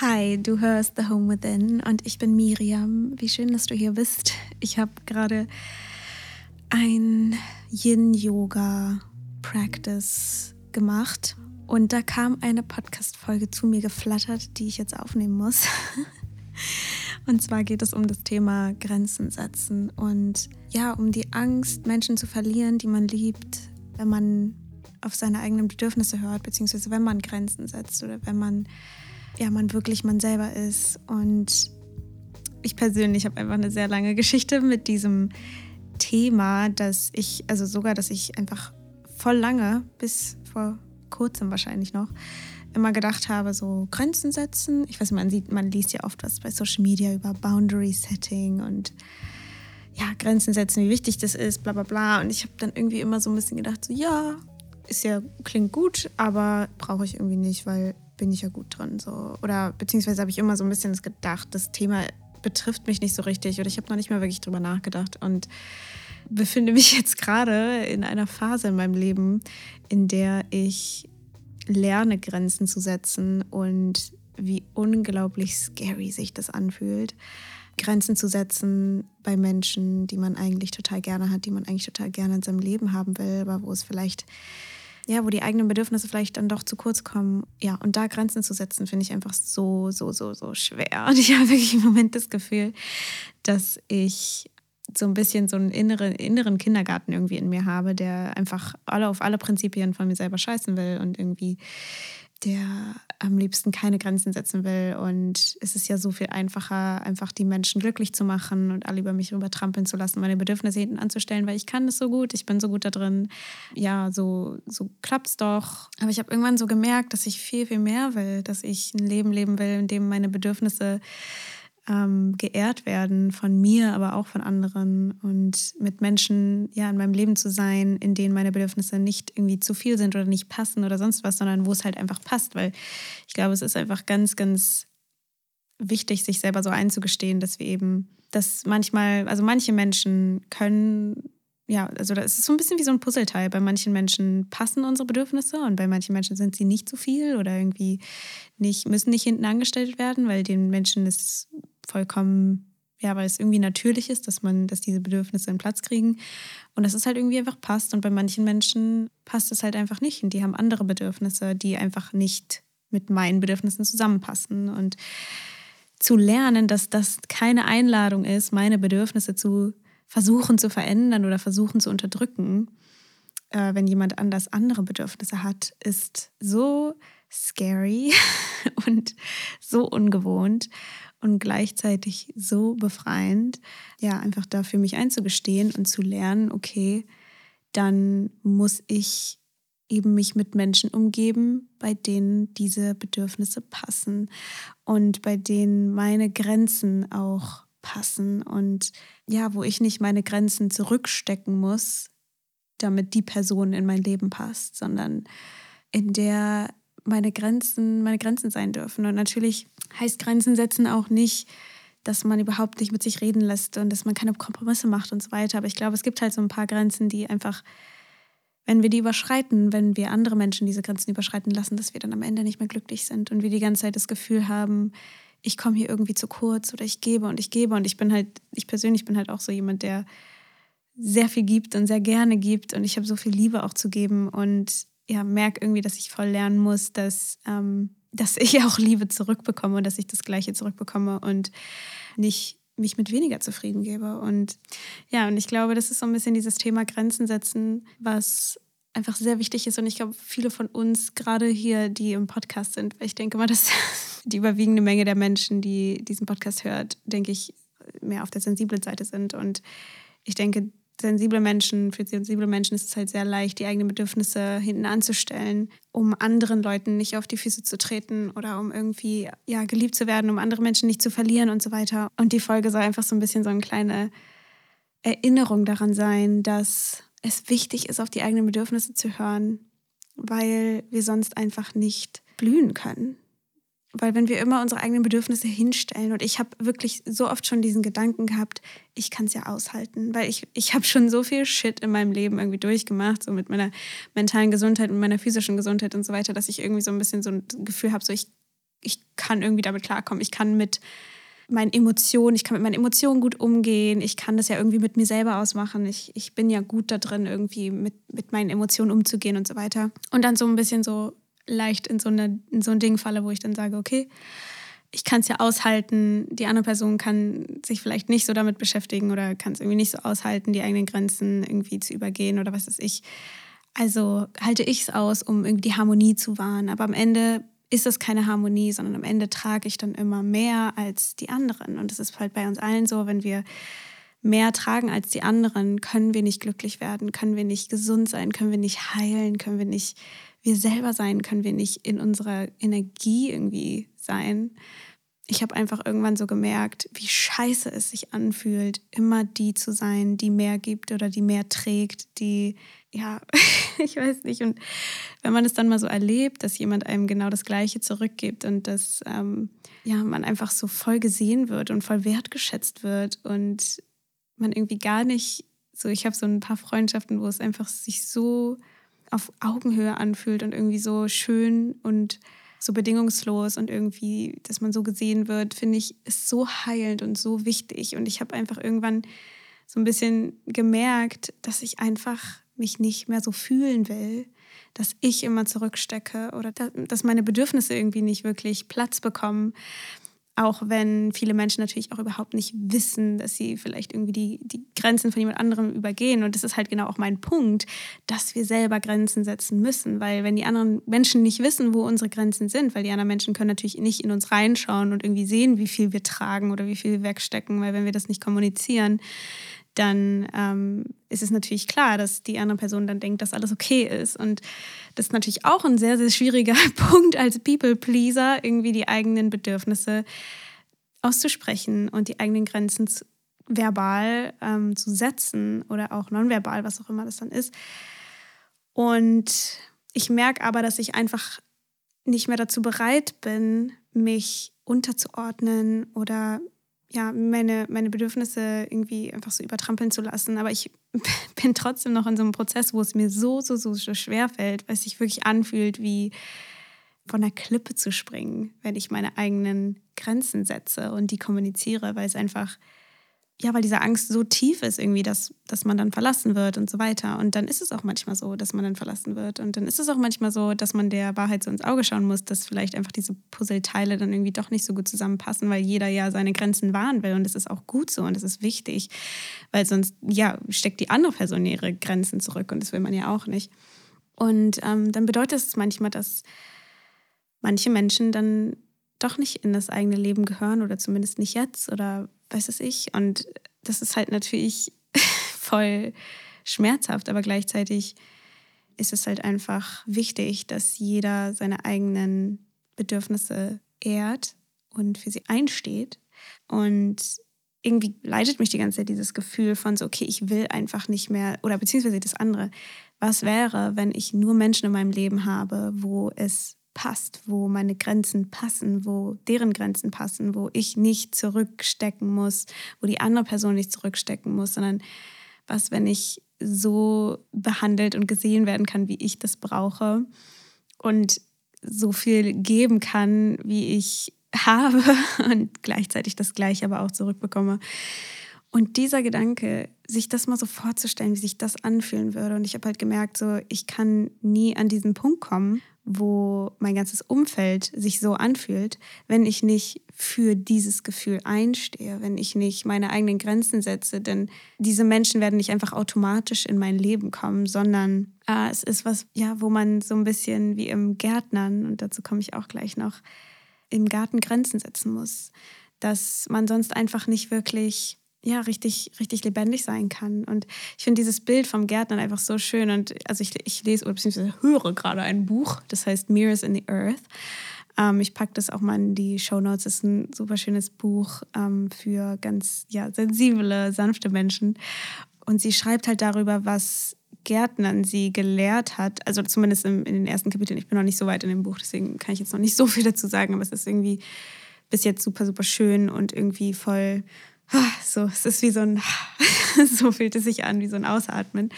Hi, du hörst The Home Within und ich bin Miriam. Wie schön, dass du hier bist. Ich habe gerade ein Yin-Yoga-Practice gemacht und da kam eine Podcast-Folge zu mir geflattert, die ich jetzt aufnehmen muss. Und zwar geht es um das Thema Grenzen setzen und ja, um die Angst, Menschen zu verlieren, die man liebt, wenn man auf seine eigenen Bedürfnisse hört, beziehungsweise wenn man Grenzen setzt oder wenn man ja, man wirklich man selber ist. Und ich persönlich habe einfach eine sehr lange Geschichte mit diesem Thema, dass ich, also sogar, dass ich einfach voll lange, bis vor kurzem wahrscheinlich noch, immer gedacht habe, so Grenzen setzen. Ich weiß, man sieht, man liest ja oft was bei Social Media über Boundary Setting und ja, Grenzen setzen, wie wichtig das ist, bla bla bla. Und ich habe dann irgendwie immer so ein bisschen gedacht, so ja, ist ja, klingt gut, aber brauche ich irgendwie nicht, weil bin ich ja gut drin. So. Oder beziehungsweise habe ich immer so ein bisschen gedacht, das Thema betrifft mich nicht so richtig oder ich habe noch nicht mal wirklich drüber nachgedacht und befinde mich jetzt gerade in einer Phase in meinem Leben, in der ich lerne, Grenzen zu setzen und wie unglaublich scary sich das anfühlt. Grenzen zu setzen bei Menschen, die man eigentlich total gerne hat, die man eigentlich total gerne in seinem Leben haben will, aber wo es vielleicht ja, wo die eigenen Bedürfnisse vielleicht dann doch zu kurz kommen. Ja, und da Grenzen zu setzen, finde ich einfach so, so, so, so schwer. Und ich habe wirklich im Moment das Gefühl, dass ich so ein bisschen so einen inneren, inneren Kindergarten irgendwie in mir habe, der einfach alle auf alle Prinzipien von mir selber scheißen will und irgendwie der am liebsten keine Grenzen setzen will. Und es ist ja so viel einfacher, einfach die Menschen glücklich zu machen und alle über mich rüber trampeln zu lassen, meine Bedürfnisse hinten anzustellen, weil ich kann das so gut, ich bin so gut da drin. Ja, so, so es doch. Aber ich habe irgendwann so gemerkt, dass ich viel, viel mehr will, dass ich ein Leben leben will, in dem meine Bedürfnisse ähm, geehrt werden von mir, aber auch von anderen und mit Menschen ja in meinem Leben zu sein, in denen meine Bedürfnisse nicht irgendwie zu viel sind oder nicht passen oder sonst was, sondern wo es halt einfach passt, weil ich glaube, es ist einfach ganz, ganz wichtig, sich selber so einzugestehen, dass wir eben, dass manchmal, also manche Menschen können ja, also das ist so ein bisschen wie so ein Puzzleteil. Bei manchen Menschen passen unsere Bedürfnisse und bei manchen Menschen sind sie nicht zu viel oder irgendwie nicht, müssen nicht hinten angestellt werden, weil den Menschen ist vollkommen, ja, weil es irgendwie natürlich ist, dass man, dass diese Bedürfnisse einen Platz kriegen und dass es halt irgendwie einfach passt. Und bei manchen Menschen passt es halt einfach nicht und die haben andere Bedürfnisse, die einfach nicht mit meinen Bedürfnissen zusammenpassen. Und zu lernen, dass das keine Einladung ist, meine Bedürfnisse zu versuchen zu verändern oder versuchen zu unterdrücken, äh, wenn jemand anders andere Bedürfnisse hat, ist so scary und so ungewohnt und gleichzeitig so befreiend, ja, einfach da für mich einzugestehen und zu lernen, okay, dann muss ich eben mich mit Menschen umgeben, bei denen diese Bedürfnisse passen und bei denen meine Grenzen auch passen. Und ja, wo ich nicht meine Grenzen zurückstecken muss, damit die Person in mein Leben passt, sondern in der meine Grenzen, meine Grenzen sein dürfen. Und natürlich heißt Grenzen setzen auch nicht, dass man überhaupt nicht mit sich reden lässt und dass man keine Kompromisse macht und so weiter. Aber ich glaube, es gibt halt so ein paar Grenzen, die einfach, wenn wir die überschreiten, wenn wir andere Menschen diese Grenzen überschreiten lassen, dass wir dann am Ende nicht mehr glücklich sind und wir die ganze Zeit das Gefühl haben, ich komme hier irgendwie zu kurz oder ich gebe und ich gebe. Und ich bin halt, ich persönlich bin halt auch so jemand, der sehr viel gibt und sehr gerne gibt. Und ich habe so viel Liebe auch zu geben und ja, merke irgendwie, dass ich voll lernen muss, dass, ähm, dass ich auch Liebe zurückbekomme und dass ich das Gleiche zurückbekomme und nicht mich mit weniger zufrieden gebe. Und ja, und ich glaube, das ist so ein bisschen dieses Thema Grenzen setzen, was einfach sehr wichtig ist. Und ich glaube, viele von uns, gerade hier, die im Podcast sind, weil ich denke mal, dass die überwiegende Menge der Menschen, die diesen Podcast hört, denke ich, mehr auf der sensiblen Seite sind. Und ich denke, sensible Menschen, für sensible Menschen ist es halt sehr leicht, die eigenen Bedürfnisse hinten anzustellen, um anderen Leuten nicht auf die Füße zu treten oder um irgendwie ja, geliebt zu werden, um andere Menschen nicht zu verlieren und so weiter. Und die Folge soll einfach so ein bisschen so eine kleine Erinnerung daran sein, dass es wichtig ist, auf die eigenen Bedürfnisse zu hören, weil wir sonst einfach nicht blühen können. Weil wenn wir immer unsere eigenen Bedürfnisse hinstellen und ich habe wirklich so oft schon diesen Gedanken gehabt, ich kann es ja aushalten, weil ich, ich habe schon so viel Shit in meinem Leben irgendwie durchgemacht, so mit meiner mentalen Gesundheit und meiner physischen Gesundheit und so weiter, dass ich irgendwie so ein bisschen so ein Gefühl habe, so ich ich kann irgendwie damit klarkommen. Ich kann mit meinen Emotionen, ich kann mit meinen Emotionen gut umgehen. Ich kann das ja irgendwie mit mir selber ausmachen. Ich, ich bin ja gut da drin, irgendwie mit, mit meinen Emotionen umzugehen und so weiter. Und dann so ein bisschen so leicht in so, eine, in so ein Ding falle, wo ich dann sage, okay, ich kann es ja aushalten, die andere Person kann sich vielleicht nicht so damit beschäftigen oder kann es irgendwie nicht so aushalten, die eigenen Grenzen irgendwie zu übergehen oder was weiß ich. Also halte ich es aus, um irgendwie die Harmonie zu wahren. Aber am Ende ist es keine Harmonie, sondern am Ende trage ich dann immer mehr als die anderen. Und es ist halt bei uns allen so, wenn wir mehr tragen als die anderen, können wir nicht glücklich werden, können wir nicht gesund sein, können wir nicht heilen, können wir nicht wir selber sein, können wir nicht in unserer Energie irgendwie sein. Ich habe einfach irgendwann so gemerkt, wie scheiße es sich anfühlt, immer die zu sein, die mehr gibt oder die mehr trägt, die, ja, ich weiß nicht. Und wenn man es dann mal so erlebt, dass jemand einem genau das Gleiche zurückgibt und dass ähm, ja, man einfach so voll gesehen wird und voll wertgeschätzt wird und man irgendwie gar nicht so, ich habe so ein paar Freundschaften, wo es einfach sich so auf Augenhöhe anfühlt und irgendwie so schön und so bedingungslos und irgendwie, dass man so gesehen wird, finde ich, ist so heilend und so wichtig. Und ich habe einfach irgendwann so ein bisschen gemerkt, dass ich einfach mich nicht mehr so fühlen will, dass ich immer zurückstecke oder dass meine Bedürfnisse irgendwie nicht wirklich Platz bekommen. Auch wenn viele Menschen natürlich auch überhaupt nicht wissen, dass sie vielleicht irgendwie die, die Grenzen von jemand anderem übergehen. Und das ist halt genau auch mein Punkt, dass wir selber Grenzen setzen müssen. Weil wenn die anderen Menschen nicht wissen, wo unsere Grenzen sind, weil die anderen Menschen können natürlich nicht in uns reinschauen und irgendwie sehen, wie viel wir tragen oder wie viel wir wegstecken, weil wenn wir das nicht kommunizieren, dann ähm, ist es natürlich klar, dass die andere Person dann denkt, dass alles okay ist. Und das ist natürlich auch ein sehr, sehr schwieriger Punkt als People-Pleaser, irgendwie die eigenen Bedürfnisse auszusprechen und die eigenen Grenzen zu, verbal ähm, zu setzen oder auch nonverbal, was auch immer das dann ist. Und ich merke aber, dass ich einfach nicht mehr dazu bereit bin, mich unterzuordnen oder ja, meine, meine Bedürfnisse irgendwie einfach so übertrampeln zu lassen. Aber ich bin trotzdem noch in so einem Prozess, wo es mir so, so, so, so schwer fällt, weil es sich wirklich anfühlt, wie von der Klippe zu springen, wenn ich meine eigenen Grenzen setze und die kommuniziere, weil es einfach ja, weil diese Angst so tief ist irgendwie, dass, dass man dann verlassen wird und so weiter. Und dann ist es auch manchmal so, dass man dann verlassen wird. Und dann ist es auch manchmal so, dass man der Wahrheit so ins Auge schauen muss, dass vielleicht einfach diese Puzzleteile dann irgendwie doch nicht so gut zusammenpassen, weil jeder ja seine Grenzen wahren will. Und das ist auch gut so und das ist wichtig, weil sonst, ja, steckt die andere Person ihre Grenzen zurück und das will man ja auch nicht. Und ähm, dann bedeutet es manchmal, dass manche Menschen dann doch nicht in das eigene Leben gehören oder zumindest nicht jetzt oder weiß es ich. Und das ist halt natürlich voll schmerzhaft, aber gleichzeitig ist es halt einfach wichtig, dass jeder seine eigenen Bedürfnisse ehrt und für sie einsteht. Und irgendwie leitet mich die ganze Zeit dieses Gefühl von so, okay, ich will einfach nicht mehr, oder beziehungsweise das andere, was wäre, wenn ich nur Menschen in meinem Leben habe, wo es passt, wo meine Grenzen passen, wo deren Grenzen passen, wo ich nicht zurückstecken muss, wo die andere Person nicht zurückstecken muss, sondern was, wenn ich so behandelt und gesehen werden kann, wie ich das brauche und so viel geben kann, wie ich habe und gleichzeitig das Gleiche aber auch zurückbekomme. Und dieser Gedanke, sich das mal so vorzustellen, wie sich das anfühlen würde. Und ich habe halt gemerkt, so, ich kann nie an diesen Punkt kommen, wo mein ganzes Umfeld sich so anfühlt, wenn ich nicht für dieses Gefühl einstehe, wenn ich nicht meine eigenen Grenzen setze. Denn diese Menschen werden nicht einfach automatisch in mein Leben kommen, sondern äh, es ist was, ja, wo man so ein bisschen wie im Gärtnern, und dazu komme ich auch gleich noch, im Garten Grenzen setzen muss. Dass man sonst einfach nicht wirklich ja, richtig, richtig lebendig sein kann. Und ich finde dieses Bild vom Gärtner einfach so schön. Und also ich, ich lese oder beziehungsweise höre gerade ein Buch, das heißt Mirrors in the Earth. Ähm, ich packe das auch mal in die Show Notes. Es ist ein super schönes Buch ähm, für ganz ja, sensible, sanfte Menschen. Und sie schreibt halt darüber, was Gärtnern sie gelehrt hat. Also zumindest in, in den ersten Kapiteln. Ich bin noch nicht so weit in dem Buch, deswegen kann ich jetzt noch nicht so viel dazu sagen. Aber es ist irgendwie bis jetzt super, super schön und irgendwie voll so, es ist wie so ein, so fühlt es sich an, wie so ein Ausatmen,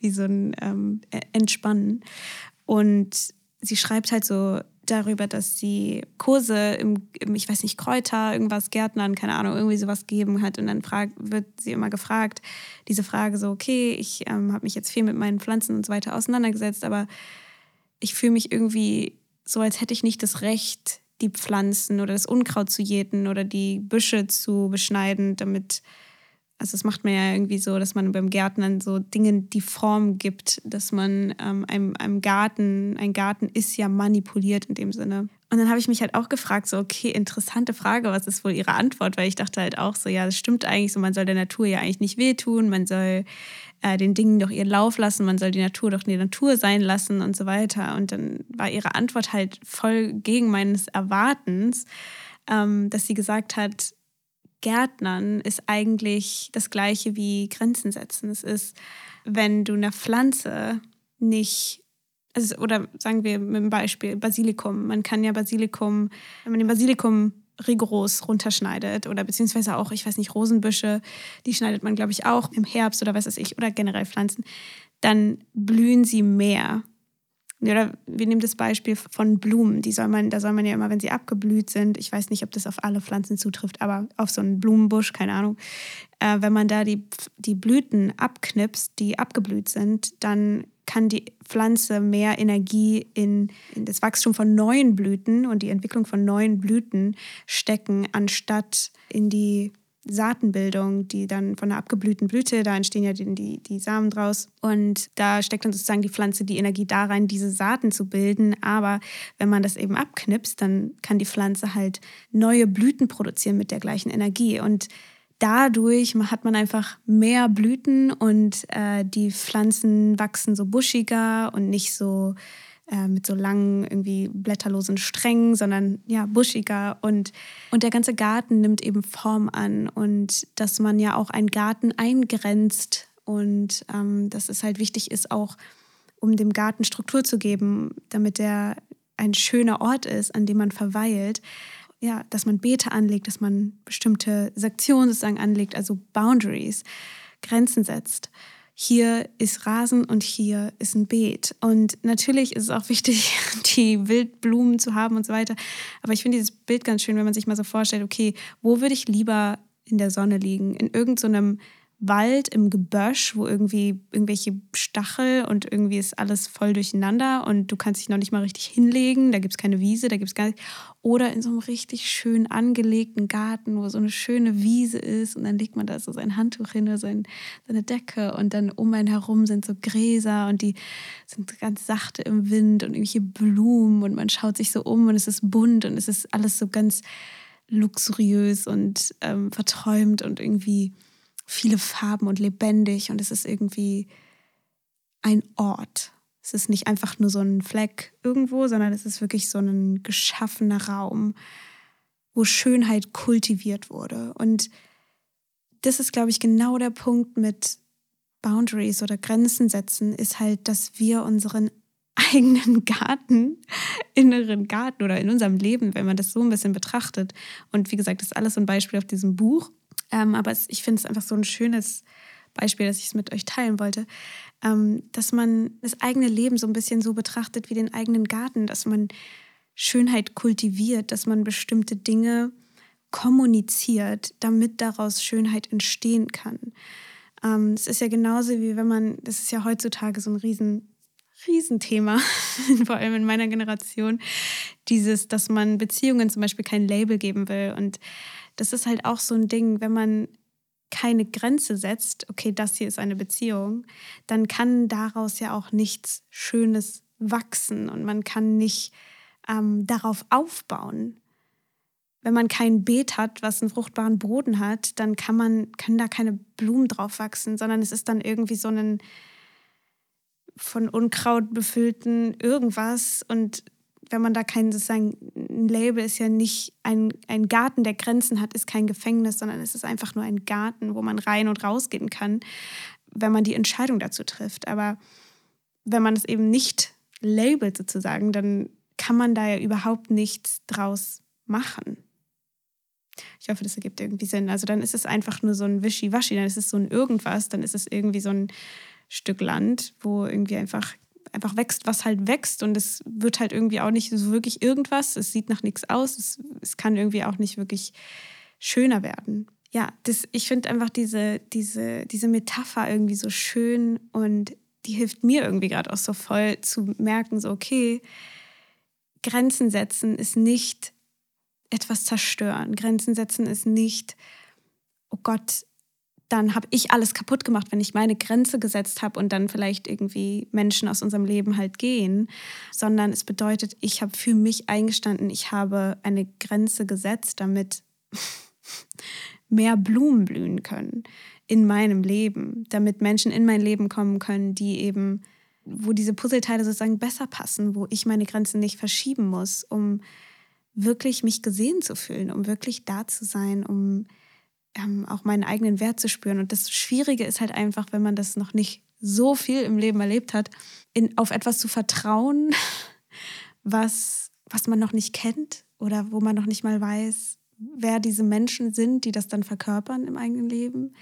wie so ein ähm, Entspannen. Und sie schreibt halt so darüber, dass sie Kurse im, im, ich weiß nicht, Kräuter, irgendwas, Gärtnern, keine Ahnung, irgendwie sowas gegeben hat. Und dann frag, wird sie immer gefragt, diese Frage so, okay, ich ähm, habe mich jetzt viel mit meinen Pflanzen und so weiter auseinandergesetzt, aber ich fühle mich irgendwie so, als hätte ich nicht das Recht, die Pflanzen oder das Unkraut zu jäten oder die Büsche zu beschneiden, damit also das macht man ja irgendwie so, dass man beim Gärtnern so Dingen die Form gibt, dass man ähm, einem, einem Garten, ein Garten ist ja manipuliert in dem Sinne. Und dann habe ich mich halt auch gefragt, so, okay, interessante Frage, was ist wohl ihre Antwort? Weil ich dachte halt auch so, ja, das stimmt eigentlich so, man soll der Natur ja eigentlich nicht wehtun, man soll äh, den Dingen doch ihren Lauf lassen, man soll die Natur doch die Natur sein lassen und so weiter. Und dann war ihre Antwort halt voll gegen meines Erwartens, ähm, dass sie gesagt hat, Gärtnern ist eigentlich das gleiche wie Grenzen setzen. Es ist, wenn du einer Pflanze nicht, also, oder sagen wir mit dem Beispiel Basilikum. Man kann ja Basilikum, wenn man den Basilikum rigoros runterschneidet oder beziehungsweise auch, ich weiß nicht, Rosenbüsche, die schneidet man, glaube ich, auch im Herbst oder was weiß ich, oder generell Pflanzen, dann blühen sie mehr. Oder wir nehmen das Beispiel von Blumen. Die soll man, da soll man ja immer, wenn sie abgeblüht sind, ich weiß nicht, ob das auf alle Pflanzen zutrifft, aber auf so einen Blumenbusch, keine Ahnung, äh, wenn man da die, die Blüten abknipst, die abgeblüht sind, dann kann die Pflanze mehr Energie in, in das Wachstum von neuen Blüten und die Entwicklung von neuen Blüten stecken, anstatt in die Saatenbildung, die dann von einer abgeblühten Blüte, da entstehen ja die, die, die Samen draus. Und da steckt dann sozusagen die Pflanze die Energie da rein, diese Saaten zu bilden. Aber wenn man das eben abknipst, dann kann die Pflanze halt neue Blüten produzieren mit der gleichen Energie. Und dadurch hat man einfach mehr Blüten und äh, die Pflanzen wachsen so buschiger und nicht so äh, mit so langen, irgendwie blätterlosen Strängen, sondern ja, buschiger. Und, und der ganze Garten nimmt eben Form an. Und dass man ja auch einen Garten eingrenzt und ähm, dass es halt wichtig ist, auch um dem Garten Struktur zu geben, damit er ein schöner Ort ist, an dem man verweilt. Ja, dass man Beete anlegt, dass man bestimmte Sektionen sozusagen anlegt, also Boundaries, Grenzen setzt hier ist Rasen und hier ist ein Beet. Und natürlich ist es auch wichtig, die Wildblumen zu haben und so weiter. Aber ich finde dieses Bild ganz schön, wenn man sich mal so vorstellt, okay, wo würde ich lieber in der Sonne liegen? In irgendeinem so Wald im Gebösch, wo irgendwie irgendwelche Stachel und irgendwie ist alles voll durcheinander und du kannst dich noch nicht mal richtig hinlegen, da gibt es keine Wiese, da gibt es gar nichts. Oder in so einem richtig schön angelegten Garten, wo so eine schöne Wiese ist und dann legt man da so sein Handtuch hin oder sein, seine Decke und dann um einen herum sind so Gräser und die sind ganz sachte im Wind und irgendwelche Blumen und man schaut sich so um und es ist bunt und es ist alles so ganz luxuriös und ähm, verträumt und irgendwie viele Farben und lebendig und es ist irgendwie ein Ort. Es ist nicht einfach nur so ein Fleck irgendwo, sondern es ist wirklich so ein geschaffener Raum, wo Schönheit kultiviert wurde. Und das ist, glaube ich, genau der Punkt mit Boundaries oder Grenzen setzen, ist halt, dass wir unseren eigenen Garten, inneren Garten oder in unserem Leben, wenn man das so ein bisschen betrachtet. Und wie gesagt, das ist alles so ein Beispiel auf diesem Buch. Ähm, aber es, ich finde es einfach so ein schönes Beispiel, dass ich es mit euch teilen wollte, ähm, dass man das eigene Leben so ein bisschen so betrachtet wie den eigenen Garten, dass man Schönheit kultiviert, dass man bestimmte Dinge kommuniziert, damit daraus Schönheit entstehen kann. Ähm, es ist ja genauso wie wenn man, das ist ja heutzutage so ein riesen Riesenthema, vor allem in meiner Generation, dieses, dass man Beziehungen zum Beispiel kein Label geben will und das ist halt auch so ein Ding, wenn man keine Grenze setzt, okay, das hier ist eine Beziehung, dann kann daraus ja auch nichts Schönes wachsen und man kann nicht ähm, darauf aufbauen. Wenn man kein Beet hat, was einen fruchtbaren Boden hat, dann kann man, können da keine Blumen drauf wachsen, sondern es ist dann irgendwie so ein von Unkraut befüllten irgendwas und wenn man da kein sozusagen ein Label ist ja nicht ein, ein Garten, der Grenzen hat, ist kein Gefängnis, sondern es ist einfach nur ein Garten, wo man rein und rausgehen kann, wenn man die Entscheidung dazu trifft. Aber wenn man es eben nicht labelt sozusagen, dann kann man da ja überhaupt nichts draus machen. Ich hoffe, das ergibt irgendwie Sinn. Also dann ist es einfach nur so ein Wischiwaschi, dann ist es so ein Irgendwas, dann ist es irgendwie so ein Stück Land, wo irgendwie einfach einfach wächst, was halt wächst und es wird halt irgendwie auch nicht so wirklich irgendwas. Es sieht nach nichts aus. Es, es kann irgendwie auch nicht wirklich schöner werden. Ja, das, ich finde einfach diese, diese, diese Metapher irgendwie so schön und die hilft mir irgendwie gerade auch so voll zu merken, so okay, Grenzen setzen ist nicht etwas zerstören. Grenzen setzen ist nicht, oh Gott, dann habe ich alles kaputt gemacht, wenn ich meine Grenze gesetzt habe und dann vielleicht irgendwie Menschen aus unserem Leben halt gehen, sondern es bedeutet, ich habe für mich eingestanden, ich habe eine Grenze gesetzt, damit mehr Blumen blühen können in meinem Leben, damit Menschen in mein Leben kommen können, die eben, wo diese Puzzleteile sozusagen besser passen, wo ich meine Grenzen nicht verschieben muss, um wirklich mich gesehen zu fühlen, um wirklich da zu sein, um ähm, auch meinen eigenen Wert zu spüren. Und das Schwierige ist halt einfach, wenn man das noch nicht so viel im Leben erlebt hat, in, auf etwas zu vertrauen, was, was man noch nicht kennt oder wo man noch nicht mal weiß, wer diese Menschen sind, die das dann verkörpern im eigenen Leben,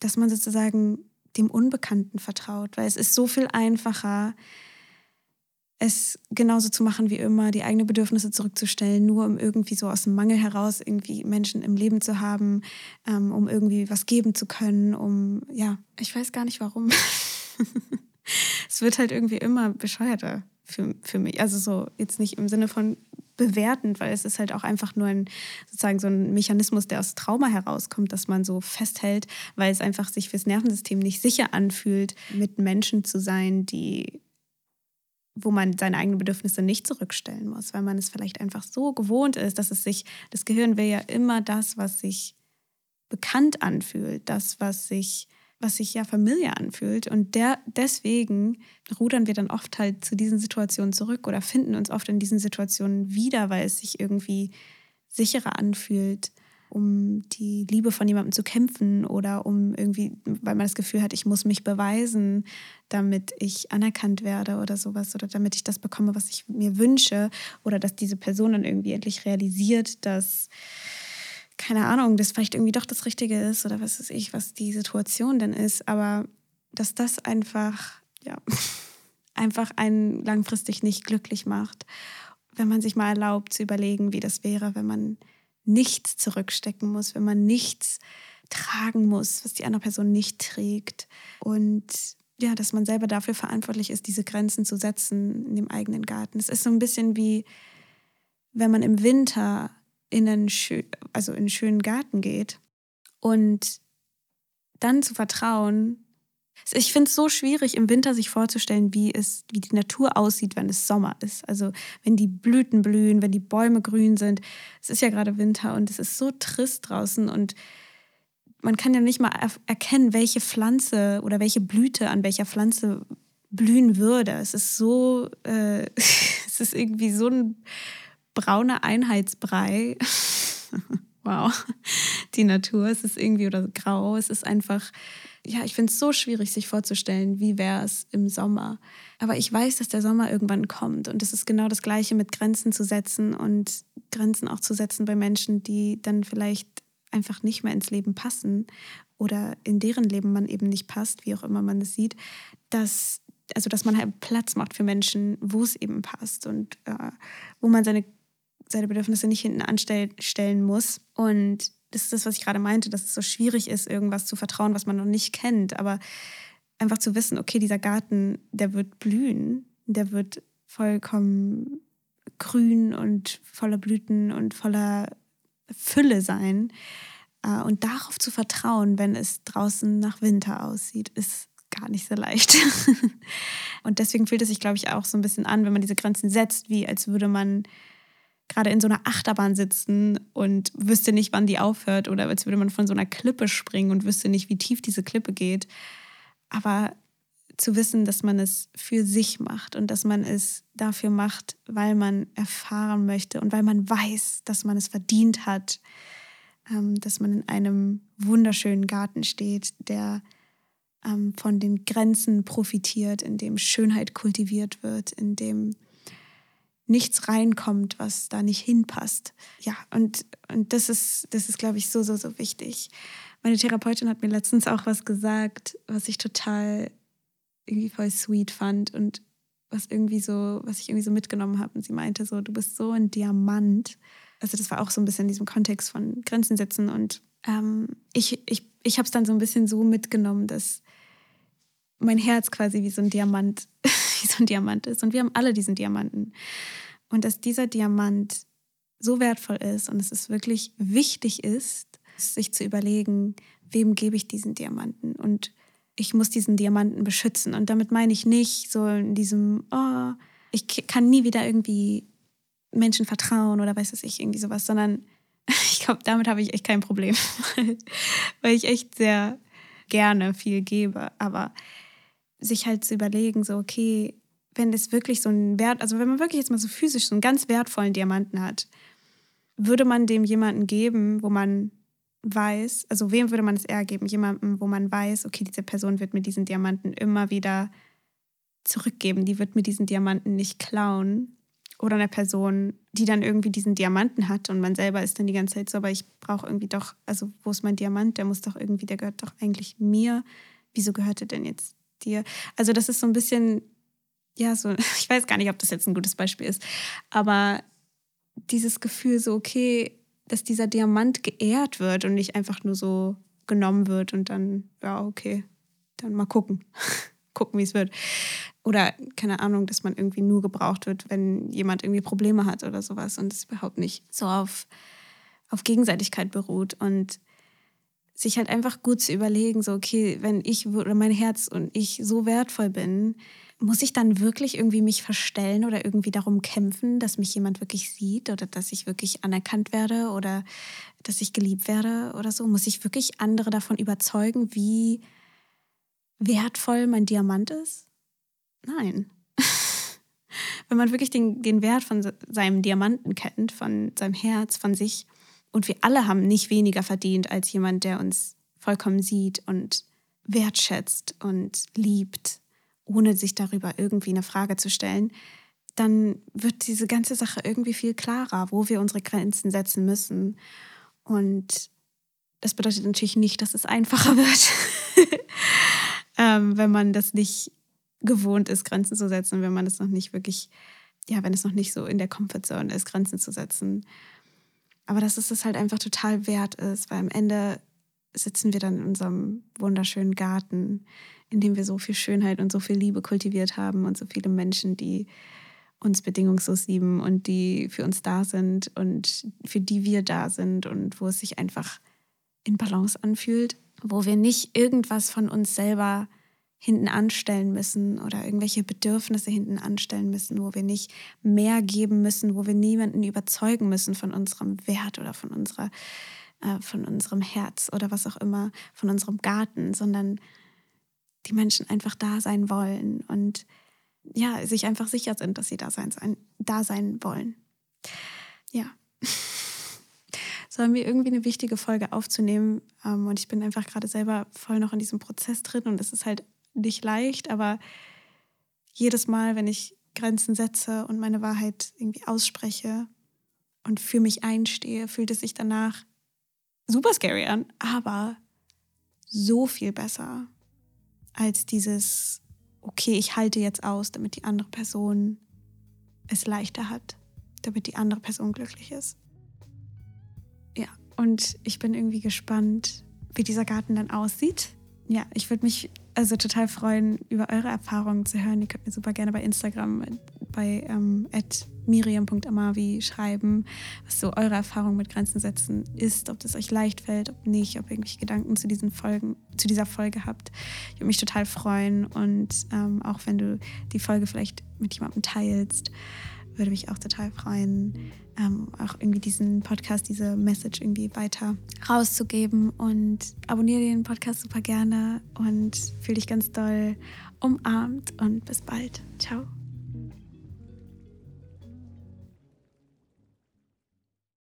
dass man sozusagen dem Unbekannten vertraut, weil es ist so viel einfacher, es genauso zu machen wie immer, die eigenen Bedürfnisse zurückzustellen, nur um irgendwie so aus dem Mangel heraus irgendwie Menschen im Leben zu haben, ähm, um irgendwie was geben zu können, um, ja, ich weiß gar nicht warum. es wird halt irgendwie immer bescheuerter für, für mich. Also so jetzt nicht im Sinne von bewertend, weil es ist halt auch einfach nur ein sozusagen so ein Mechanismus, der aus Trauma herauskommt, dass man so festhält, weil es einfach sich fürs Nervensystem nicht sicher anfühlt, mit Menschen zu sein, die wo man seine eigenen Bedürfnisse nicht zurückstellen muss, weil man es vielleicht einfach so gewohnt ist, dass es sich, das Gehirn will ja immer das, was sich bekannt anfühlt, das, was sich, was sich ja familiär anfühlt. Und der, deswegen rudern wir dann oft halt zu diesen Situationen zurück oder finden uns oft in diesen Situationen wieder, weil es sich irgendwie sicherer anfühlt um die Liebe von jemandem zu kämpfen oder um irgendwie, weil man das Gefühl hat, ich muss mich beweisen, damit ich anerkannt werde oder sowas oder damit ich das bekomme, was ich mir wünsche oder dass diese Person dann irgendwie endlich realisiert, dass keine Ahnung, das vielleicht irgendwie doch das Richtige ist oder was weiß ich, was die Situation denn ist, aber dass das einfach, ja, einfach einen langfristig nicht glücklich macht, wenn man sich mal erlaubt zu überlegen, wie das wäre, wenn man nichts zurückstecken muss, wenn man nichts tragen muss, was die andere Person nicht trägt. Und ja, dass man selber dafür verantwortlich ist, diese Grenzen zu setzen in dem eigenen Garten. Es ist so ein bisschen wie, wenn man im Winter in einen, also in einen schönen Garten geht und dann zu vertrauen, ich finde es so schwierig, im Winter sich vorzustellen, wie, es, wie die Natur aussieht, wenn es Sommer ist. Also wenn die Blüten blühen, wenn die Bäume grün sind. Es ist ja gerade Winter und es ist so trist draußen und man kann ja nicht mal erkennen, welche Pflanze oder welche Blüte an welcher Pflanze blühen würde. Es ist so, äh, es ist irgendwie so ein brauner Einheitsbrei. wow, die Natur. Es ist irgendwie oder grau. Es ist einfach ja, ich finde es so schwierig, sich vorzustellen, wie wäre es im Sommer. Aber ich weiß, dass der Sommer irgendwann kommt. Und es ist genau das Gleiche mit Grenzen zu setzen und Grenzen auch zu setzen bei Menschen, die dann vielleicht einfach nicht mehr ins Leben passen oder in deren Leben man eben nicht passt, wie auch immer man es sieht, dass, also dass man halt Platz macht für Menschen, wo es eben passt und äh, wo man seine, seine Bedürfnisse nicht hinten anstellen muss. Und das ist das, was ich gerade meinte, dass es so schwierig ist, irgendwas zu vertrauen, was man noch nicht kennt. Aber einfach zu wissen, okay, dieser Garten, der wird blühen, der wird vollkommen grün und voller Blüten und voller Fülle sein. Äh, und darauf zu vertrauen, wenn es draußen nach Winter aussieht, ist gar nicht so leicht. und deswegen fühlt es sich, glaube ich, auch so ein bisschen an, wenn man diese Grenzen setzt, wie als würde man gerade in so einer Achterbahn sitzen und wüsste nicht, wann die aufhört oder als würde man von so einer Klippe springen und wüsste nicht, wie tief diese Klippe geht. Aber zu wissen, dass man es für sich macht und dass man es dafür macht, weil man erfahren möchte und weil man weiß, dass man es verdient hat, ähm, dass man in einem wunderschönen Garten steht, der ähm, von den Grenzen profitiert, in dem Schönheit kultiviert wird, in dem nichts reinkommt, was da nicht hinpasst. Ja, und, und das ist, das ist, glaube ich, so, so, so wichtig. Meine Therapeutin hat mir letztens auch was gesagt, was ich total irgendwie voll sweet fand und was irgendwie so, was ich irgendwie so mitgenommen habe. Und sie meinte so, du bist so ein Diamant. Also das war auch so ein bisschen in diesem Kontext von Grenzen setzen. Und ähm, ich, ich, ich habe es dann so ein bisschen so mitgenommen, dass mein Herz quasi wie so ein Diamant, wie so ein Diamant ist. Und wir haben alle diesen Diamanten. Und dass dieser Diamant so wertvoll ist und dass es wirklich wichtig ist, sich zu überlegen, wem gebe ich diesen Diamanten und ich muss diesen Diamanten beschützen. Und damit meine ich nicht so in diesem, oh, ich kann nie wieder irgendwie Menschen vertrauen oder weiß was ich, irgendwie sowas, sondern ich glaube, damit habe ich echt kein Problem, weil ich echt sehr gerne viel gebe. Aber sich halt zu überlegen, so, okay, wenn es wirklich so einen Wert, also wenn man wirklich jetzt mal so physisch so einen ganz wertvollen Diamanten hat, würde man dem jemanden geben, wo man weiß, also wem würde man es eher geben? Jemandem, wo man weiß, okay, diese Person wird mir diesen Diamanten immer wieder zurückgeben, die wird mir diesen Diamanten nicht klauen. Oder eine Person, die dann irgendwie diesen Diamanten hat und man selber ist dann die ganze Zeit so, aber ich brauche irgendwie doch, also wo ist mein Diamant? Der muss doch irgendwie, der gehört doch eigentlich mir. Wieso gehört er denn jetzt dir? Also das ist so ein bisschen, ja, so, ich weiß gar nicht, ob das jetzt ein gutes Beispiel ist, aber dieses Gefühl so, okay, dass dieser Diamant geehrt wird und nicht einfach nur so genommen wird und dann, ja, okay, dann mal gucken. gucken, wie es wird. Oder keine Ahnung, dass man irgendwie nur gebraucht wird, wenn jemand irgendwie Probleme hat oder sowas und es überhaupt nicht so auf, auf Gegenseitigkeit beruht. Und sich halt einfach gut zu überlegen, so, okay, wenn ich oder mein Herz und ich so wertvoll bin, muss ich dann wirklich irgendwie mich verstellen oder irgendwie darum kämpfen, dass mich jemand wirklich sieht oder dass ich wirklich anerkannt werde oder dass ich geliebt werde oder so? Muss ich wirklich andere davon überzeugen, wie wertvoll mein Diamant ist? Nein. Wenn man wirklich den, den Wert von seinem Diamanten kennt, von seinem Herz, von sich, und wir alle haben nicht weniger verdient als jemand, der uns vollkommen sieht und wertschätzt und liebt ohne sich darüber irgendwie eine Frage zu stellen, dann wird diese ganze Sache irgendwie viel klarer, wo wir unsere Grenzen setzen müssen. Und das bedeutet natürlich nicht, dass es einfacher wird, ähm, wenn man das nicht gewohnt ist, Grenzen zu setzen, wenn man es noch nicht wirklich, ja, wenn es noch nicht so in der Comfortzone ist, Grenzen zu setzen. Aber dass es das halt einfach total wert ist, weil am Ende sitzen wir dann in unserem wunderschönen Garten, in dem wir so viel Schönheit und so viel Liebe kultiviert haben und so viele Menschen, die uns bedingungslos lieben und die für uns da sind und für die wir da sind und wo es sich einfach in Balance anfühlt, wo wir nicht irgendwas von uns selber hinten anstellen müssen oder irgendwelche Bedürfnisse hinten anstellen müssen, wo wir nicht mehr geben müssen, wo wir niemanden überzeugen müssen von unserem Wert oder von unserer äh, von unserem Herz oder was auch immer, von unserem Garten, sondern die Menschen einfach da sein wollen und ja, sich einfach sicher sind, dass sie da sein, sein, da sein wollen. Ja. Es war mir irgendwie eine wichtige Folge aufzunehmen ähm, und ich bin einfach gerade selber voll noch in diesem Prozess drin und es ist halt nicht leicht, aber jedes Mal, wenn ich Grenzen setze und meine Wahrheit irgendwie ausspreche und für mich einstehe, fühlt es sich danach super scary an, aber so viel besser als dieses, okay, ich halte jetzt aus, damit die andere Person es leichter hat, damit die andere Person glücklich ist. Ja, und ich bin irgendwie gespannt, wie dieser Garten dann aussieht. Ja, ich würde mich also total freuen, über eure Erfahrungen zu hören. Ihr könnt mir super gerne bei Instagram bei ähm, miriam.amavi schreiben, was so eure Erfahrung mit Grenzen setzen ist, ob das euch leicht fällt, ob nicht, ob ihr irgendwelche Gedanken zu diesen Folgen, zu dieser Folge habt. Ich würde mich total freuen und ähm, auch wenn du die Folge vielleicht mit jemandem teilst, würde mich auch total freuen, ähm, auch irgendwie diesen Podcast, diese Message irgendwie weiter rauszugeben. Und abonniere den Podcast super gerne und fühle dich ganz doll umarmt und bis bald. Ciao.